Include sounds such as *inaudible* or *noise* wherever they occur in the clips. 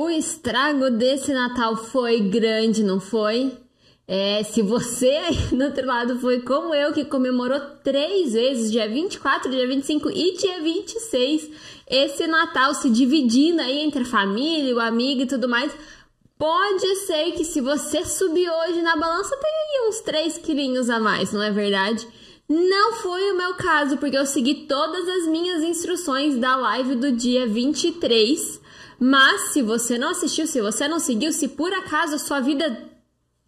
O estrago desse Natal foi grande, não foi? É, se você aí do outro lado foi como eu, que comemorou três vezes, dia 24, dia 25 e dia 26, esse Natal se dividindo aí entre a família, o amigo e tudo mais, pode ser que se você subir hoje na balança, tenha aí uns 3 quilinhos a mais, não é verdade? Não foi o meu caso, porque eu segui todas as minhas instruções da live do dia 23 mas se você não assistiu, se você não seguiu, se por acaso a sua vida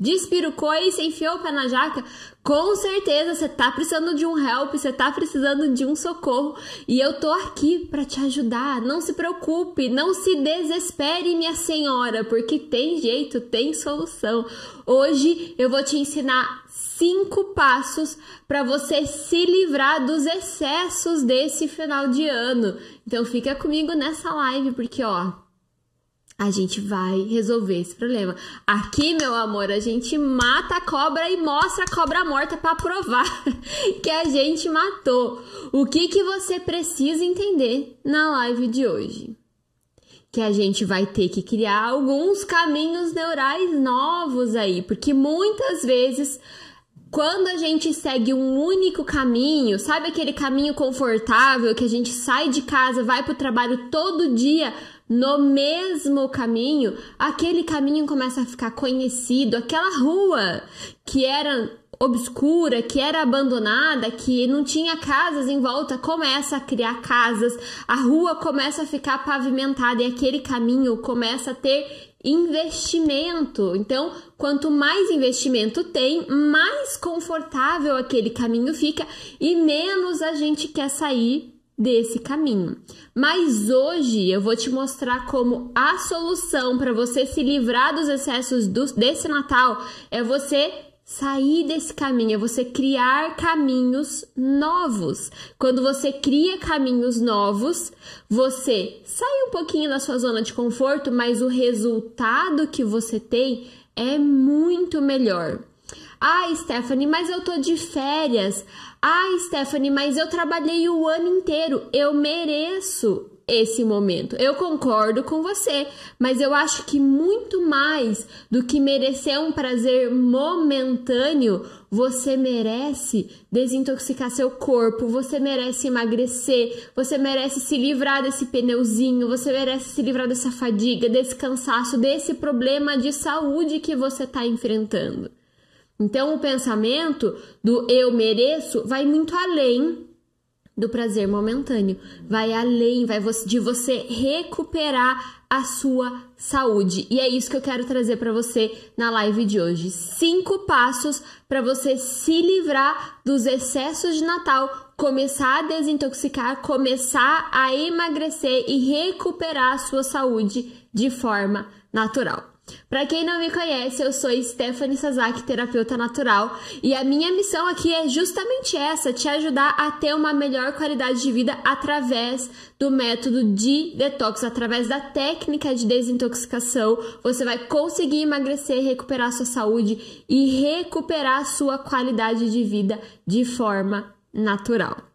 despirucou e se enfiou o pé na jaca, com certeza você tá precisando de um help, você tá precisando de um socorro e eu tô aqui para te ajudar. Não se preocupe, não se desespere, minha senhora, porque tem jeito, tem solução. Hoje eu vou te ensinar cinco passos para você se livrar dos excessos desse final de ano. Então fica comigo nessa live porque ó, a gente vai resolver esse problema. Aqui, meu amor, a gente mata a cobra e mostra a cobra morta para provar *laughs* que a gente matou. O que que você precisa entender na live de hoje? que a gente vai ter que criar alguns caminhos neurais novos aí, porque muitas vezes quando a gente segue um único caminho, sabe aquele caminho confortável que a gente sai de casa, vai para o trabalho todo dia no mesmo caminho, aquele caminho começa a ficar conhecido, aquela rua que era obscura, que era abandonada, que não tinha casas em volta, começa a criar casas, a rua começa a ficar pavimentada e aquele caminho começa a ter investimento. Então, quanto mais investimento tem, mais confortável aquele caminho fica e menos a gente quer sair desse caminho. Mas hoje eu vou te mostrar como a solução para você se livrar dos excessos do, desse Natal é você sair desse caminho, é você criar caminhos novos. Quando você cria caminhos novos, você sai um pouquinho da sua zona de conforto, mas o resultado que você tem é muito melhor. Ah, Stephanie, mas eu tô de férias. Ah, Stephanie, mas eu trabalhei o ano inteiro. Eu mereço esse momento. Eu concordo com você, mas eu acho que muito mais do que merecer um prazer momentâneo, você merece desintoxicar seu corpo, você merece emagrecer, você merece se livrar desse pneuzinho, você merece se livrar dessa fadiga, desse cansaço, desse problema de saúde que você está enfrentando. Então, o pensamento do eu mereço vai muito além do prazer momentâneo, vai além, vai de você recuperar a sua saúde. E é isso que eu quero trazer para você na live de hoje. Cinco passos para você se livrar dos excessos de Natal, começar a desintoxicar, começar a emagrecer e recuperar a sua saúde de forma natural. Para quem não me conhece, eu sou Stephanie Sazaki, terapeuta natural, e a minha missão aqui é justamente essa: te ajudar a ter uma melhor qualidade de vida através do método de detox, através da técnica de desintoxicação. Você vai conseguir emagrecer, recuperar sua saúde e recuperar sua qualidade de vida de forma natural.